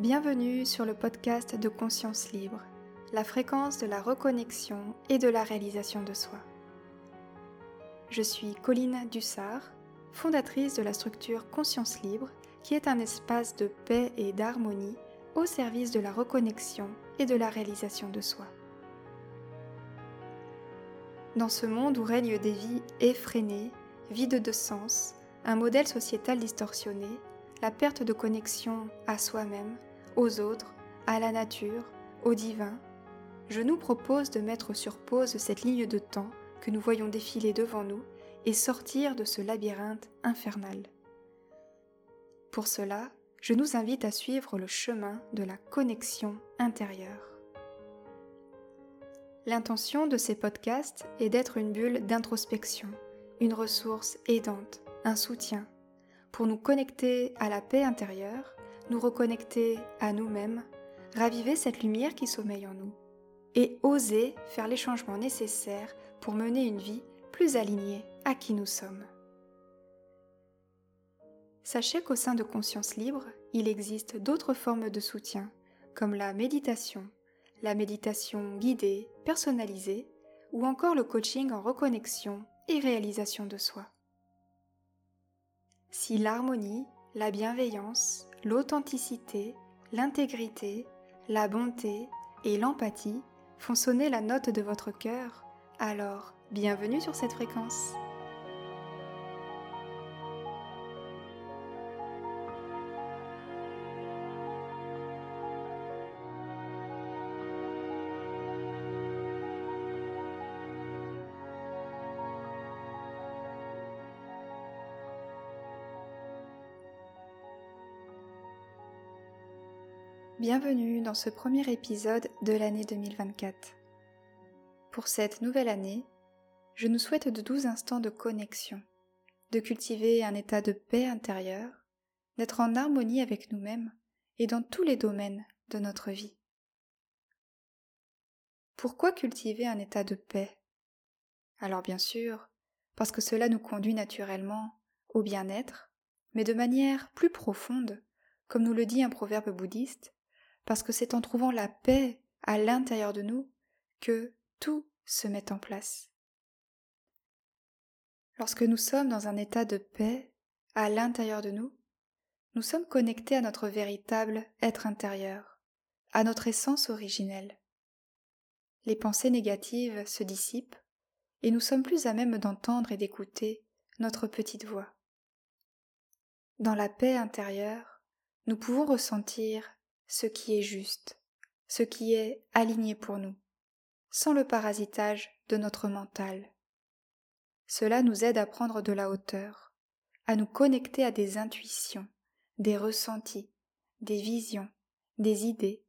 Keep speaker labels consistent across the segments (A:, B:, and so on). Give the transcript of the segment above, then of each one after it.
A: Bienvenue sur le podcast de Conscience Libre, la fréquence de la reconnexion et de la réalisation de soi. Je suis Colline Dussard, fondatrice de la structure Conscience Libre, qui est un espace de paix et d'harmonie au service de la reconnexion et de la réalisation de soi. Dans ce monde où règnent des vies effrénées, vides de sens, un modèle sociétal distorsionné, la perte de connexion à soi-même, aux autres, à la nature, au divin, je nous propose de mettre sur pause cette ligne de temps que nous voyons défiler devant nous et sortir de ce labyrinthe infernal. Pour cela, je nous invite à suivre le chemin de la connexion intérieure. L'intention de ces podcasts est d'être une bulle d'introspection, une ressource aidante, un soutien, pour nous connecter à la paix intérieure nous reconnecter à nous-mêmes, raviver cette lumière qui sommeille en nous et oser faire les changements nécessaires pour mener une vie plus alignée à qui nous sommes. Sachez qu'au sein de Conscience Libre, il existe d'autres formes de soutien, comme la méditation, la méditation guidée, personnalisée, ou encore le coaching en reconnexion et réalisation de soi. Si l'harmonie, la bienveillance, l'authenticité, l'intégrité, la bonté et l'empathie font sonner la note de votre cœur, alors bienvenue sur cette fréquence. Bienvenue dans ce premier épisode de l'année 2024. Pour cette nouvelle année, je nous souhaite de douze instants de connexion, de cultiver un état de paix intérieure, d'être en harmonie avec nous-mêmes et dans tous les domaines de notre vie. Pourquoi cultiver un état de paix? Alors bien sûr, parce que cela nous conduit naturellement au bien-être, mais de manière plus profonde, comme nous le dit un proverbe bouddhiste, parce que c'est en trouvant la paix à l'intérieur de nous que tout se met en place. Lorsque nous sommes dans un état de paix à l'intérieur de nous, nous sommes connectés à notre véritable être intérieur, à notre essence originelle. Les pensées négatives se dissipent et nous sommes plus à même d'entendre et d'écouter notre petite voix. Dans la paix intérieure, nous pouvons ressentir ce qui est juste, ce qui est aligné pour nous, sans le parasitage de notre mental. Cela nous aide à prendre de la hauteur, à nous connecter à des intuitions, des ressentis, des visions, des idées,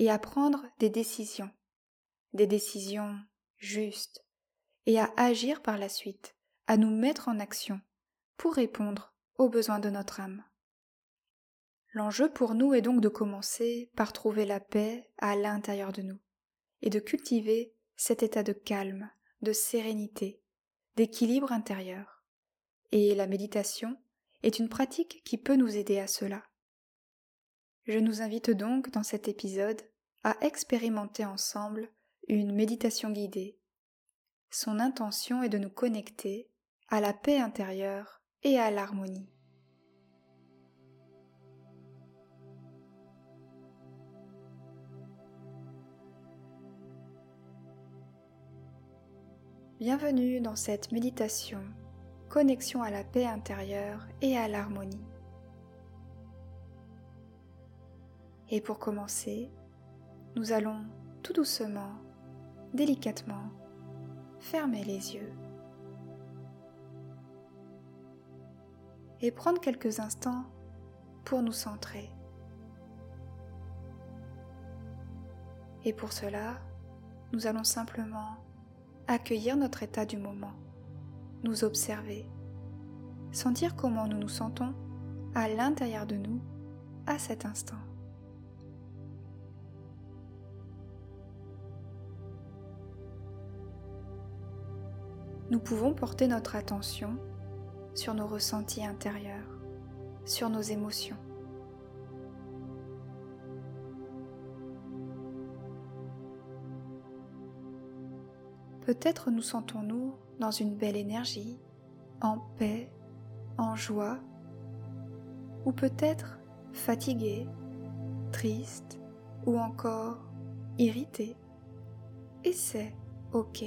A: et à prendre des décisions, des décisions justes, et à agir par la suite, à nous mettre en action pour répondre aux besoins de notre âme. L'enjeu pour nous est donc de commencer par trouver la paix à l'intérieur de nous et de cultiver cet état de calme, de sérénité, d'équilibre intérieur. Et la méditation est une pratique qui peut nous aider à cela. Je nous invite donc dans cet épisode à expérimenter ensemble une méditation guidée. Son intention est de nous connecter à la paix intérieure et à l'harmonie. Bienvenue dans cette méditation, connexion à la paix intérieure et à l'harmonie. Et pour commencer, nous allons tout doucement, délicatement, fermer les yeux et prendre quelques instants pour nous centrer. Et pour cela, nous allons simplement accueillir notre état du moment, nous observer, sentir comment nous nous sentons à l'intérieur de nous à cet instant. Nous pouvons porter notre attention sur nos ressentis intérieurs, sur nos émotions. Peut-être nous sentons-nous dans une belle énergie, en paix, en joie, ou peut-être fatigué, triste ou encore irrité. Et c'est OK.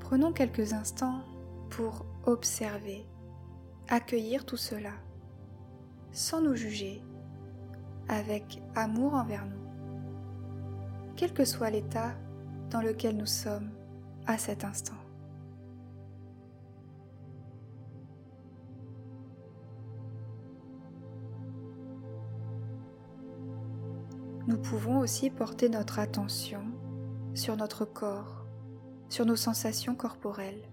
A: Prenons quelques instants pour observer, accueillir tout cela, sans nous juger, avec amour envers nous, quel que soit l'état dans lequel nous sommes à cet instant. Nous pouvons aussi porter notre attention sur notre corps sur nos sensations corporelles.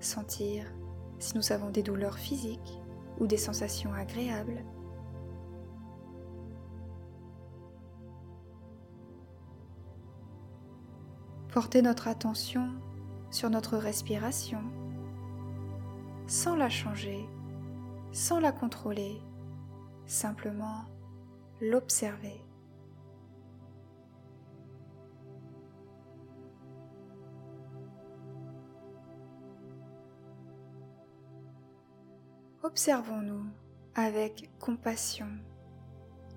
A: Sentir si nous avons des douleurs physiques ou des sensations agréables. Porter notre attention sur notre respiration sans la changer, sans la contrôler, simplement l'observer. Observons-nous avec compassion,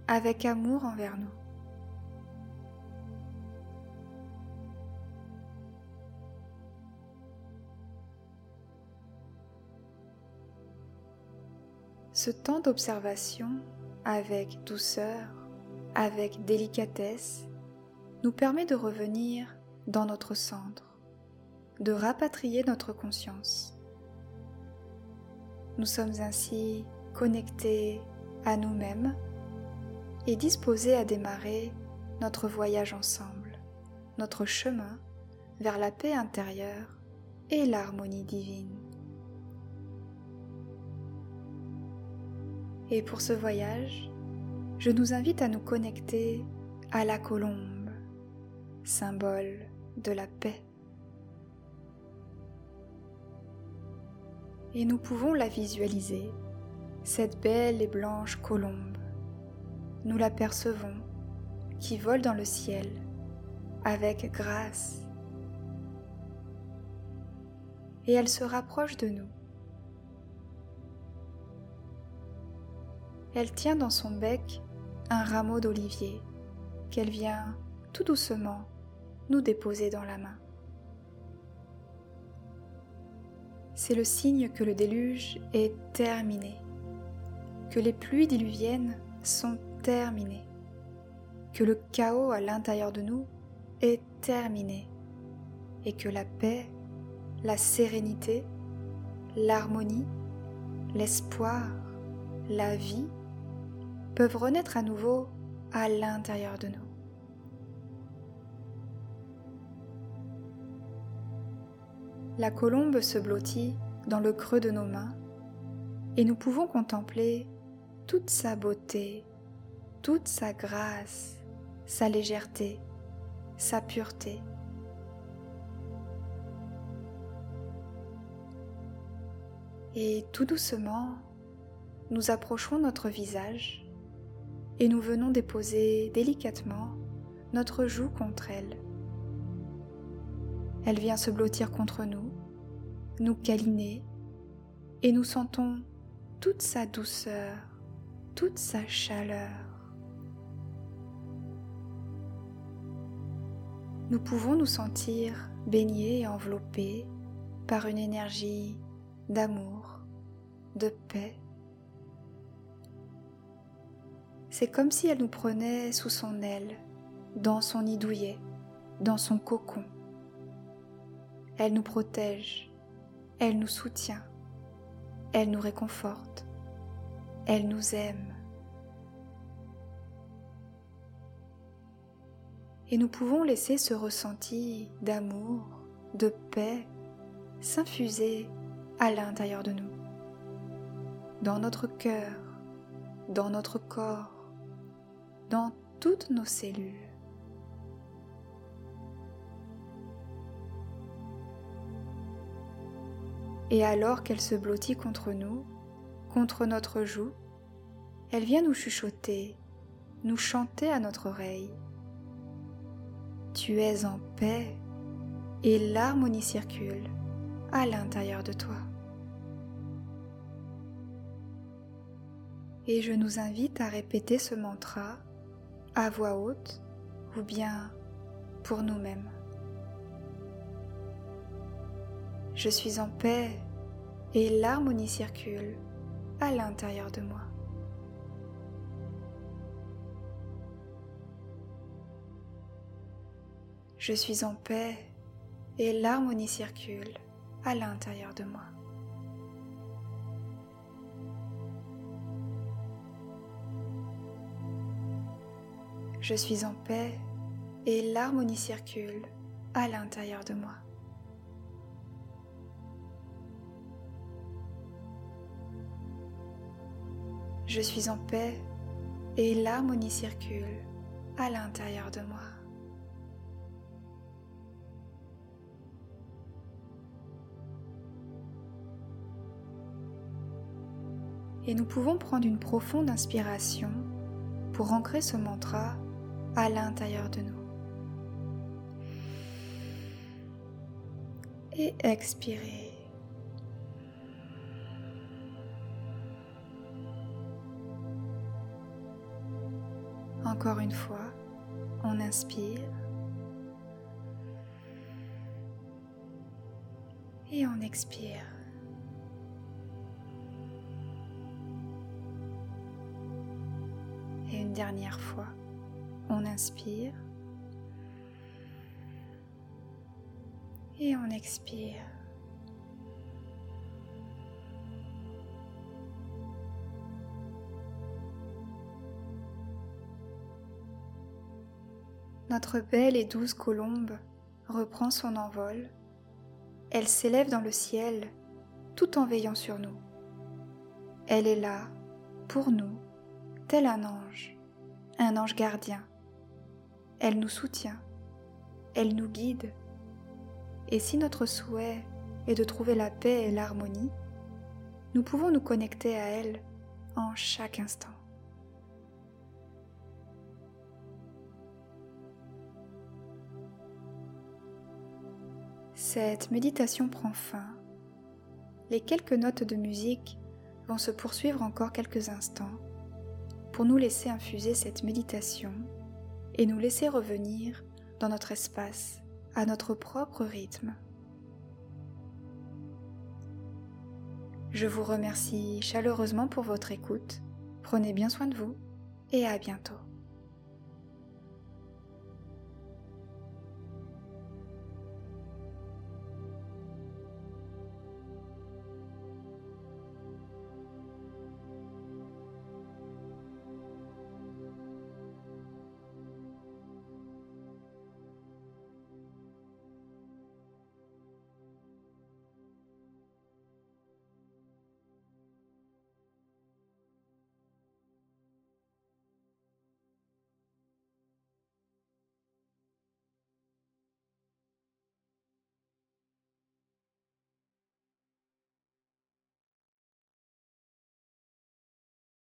A: avec amour envers nous. Ce temps d'observation avec douceur, avec délicatesse, nous permet de revenir dans notre centre, de rapatrier notre conscience. Nous sommes ainsi connectés à nous-mêmes et disposés à démarrer notre voyage ensemble, notre chemin vers la paix intérieure et l'harmonie divine. Et pour ce voyage, je nous invite à nous connecter à la colombe, symbole de la paix. Et nous pouvons la visualiser, cette belle et blanche colombe. Nous l'apercevons qui vole dans le ciel avec grâce et elle se rapproche de nous. Elle tient dans son bec un rameau d'olivier qu'elle vient tout doucement nous déposer dans la main. C'est le signe que le déluge est terminé, que les pluies diluviennes sont terminées, que le chaos à l'intérieur de nous est terminé. Et que la paix, la sérénité, l'harmonie, l'espoir, la vie peuvent renaître à nouveau à l'intérieur de nous. La colombe se blottit dans le creux de nos mains et nous pouvons contempler toute sa beauté, toute sa grâce, sa légèreté, sa pureté. Et tout doucement, nous approchons notre visage et nous venons déposer délicatement notre joue contre elle. Elle vient se blottir contre nous, nous câliner, et nous sentons toute sa douceur, toute sa chaleur. Nous pouvons nous sentir baignés et enveloppés par une énergie d'amour, de paix. C'est comme si elle nous prenait sous son aile, dans son nid douillet, dans son cocon. Elle nous protège, elle nous soutient, elle nous réconforte, elle nous aime. Et nous pouvons laisser ce ressenti d'amour, de paix, s'infuser à l'intérieur de nous, dans notre cœur, dans notre corps, dans toutes nos cellules. Et alors qu'elle se blottit contre nous, contre notre joue, elle vient nous chuchoter, nous chanter à notre oreille. Tu es en paix et l'harmonie circule à l'intérieur de toi. Et je nous invite à répéter ce mantra à voix haute ou bien pour nous-mêmes. Je suis en paix et l'harmonie circule à l'intérieur de moi. Je suis en paix et l'harmonie circule à l'intérieur de moi. Je suis en paix et l'harmonie circule à l'intérieur de moi. Je suis en paix et l'harmonie circule à l'intérieur de moi. Et nous pouvons prendre une profonde inspiration pour ancrer ce mantra à l'intérieur de nous. Et expirer. Encore une fois, on inspire et on expire. Et une dernière fois, on inspire et on expire. Notre belle et douce colombe reprend son envol. Elle s'élève dans le ciel tout en veillant sur nous. Elle est là, pour nous, tel un ange, un ange gardien. Elle nous soutient, elle nous guide. Et si notre souhait est de trouver la paix et l'harmonie, nous pouvons nous connecter à elle en chaque instant. Cette méditation prend fin. Les quelques notes de musique vont se poursuivre encore quelques instants pour nous laisser infuser cette méditation et nous laisser revenir dans notre espace à notre propre rythme. Je vous remercie chaleureusement pour votre écoute. Prenez bien soin de vous et à bientôt.